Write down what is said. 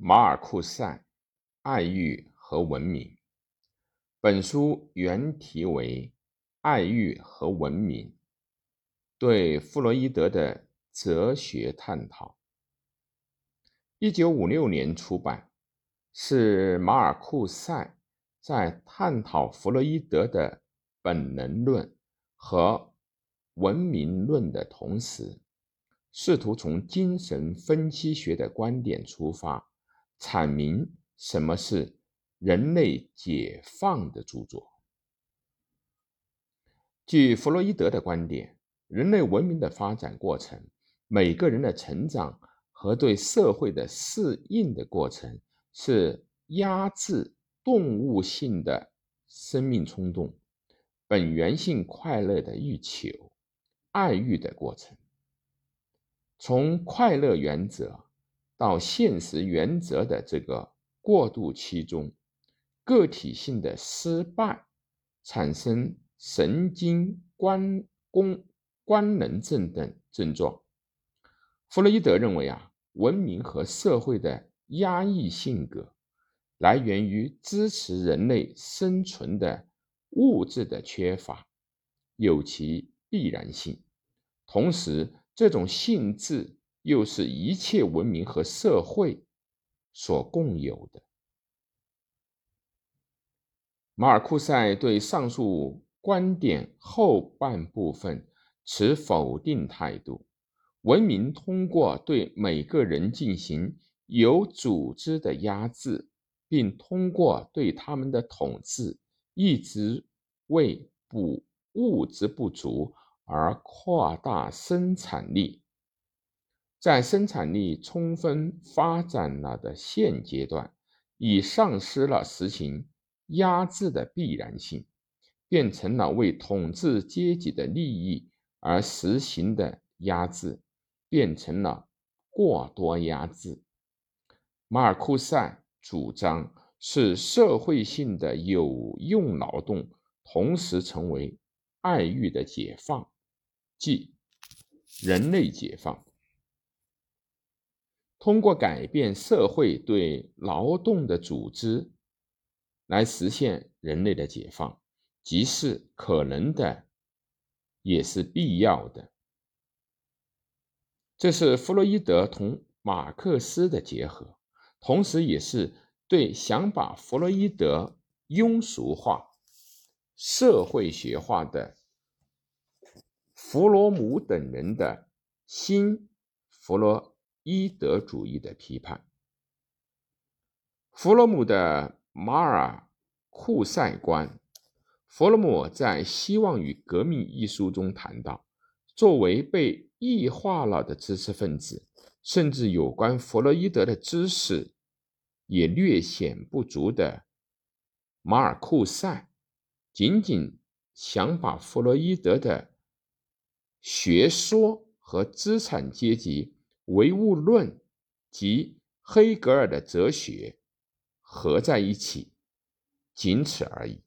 马尔库塞，爱欲和文明。本书原题为《爱欲和文明》，对弗洛伊德的哲学探讨。一九五六年出版，是马尔库塞在探讨弗洛伊德的本能论和文明论的同时，试图从精神分析学的观点出发，阐明什么是。人类解放的著作。据弗洛伊德的观点，人类文明的发展过程、每个人的成长和对社会的适应的过程，是压制动物性的生命冲动、本源性快乐的欲求、爱欲的过程。从快乐原则到现实原则的这个过渡期中。个体性的失败产生神经官功官能症等症状。弗洛伊德认为啊，文明和社会的压抑性格来源于支持人类生存的物质的缺乏，有其必然性。同时，这种性质又是一切文明和社会所共有的。马尔库塞对上述观点后半部分持否定态度。文明通过对每个人进行有组织的压制，并通过对他们的统治，一直为补物质不足而扩大生产力。在生产力充分发展了的现阶段，已丧失了实行。压制的必然性，变成了为统治阶级的利益而实行的压制，变成了过多压制。马尔库塞主张是社会性的有用劳动，同时成为爱欲的解放，即人类解放。通过改变社会对劳动的组织。来实现人类的解放，即是可能的，也是必要的。这是弗洛伊德同马克思的结合，同时也是对想把弗洛伊德庸俗化、社会学化的弗罗姆等人的新弗洛伊德主义的批判。弗洛姆的。马尔库塞观，弗洛姆在《希望与革命》一书中谈到，作为被异化了的知识分子，甚至有关弗洛伊德的知识也略显不足的马尔库塞，仅仅想把弗洛伊德的学说和资产阶级唯物论及黑格尔的哲学。合在一起，仅此而已。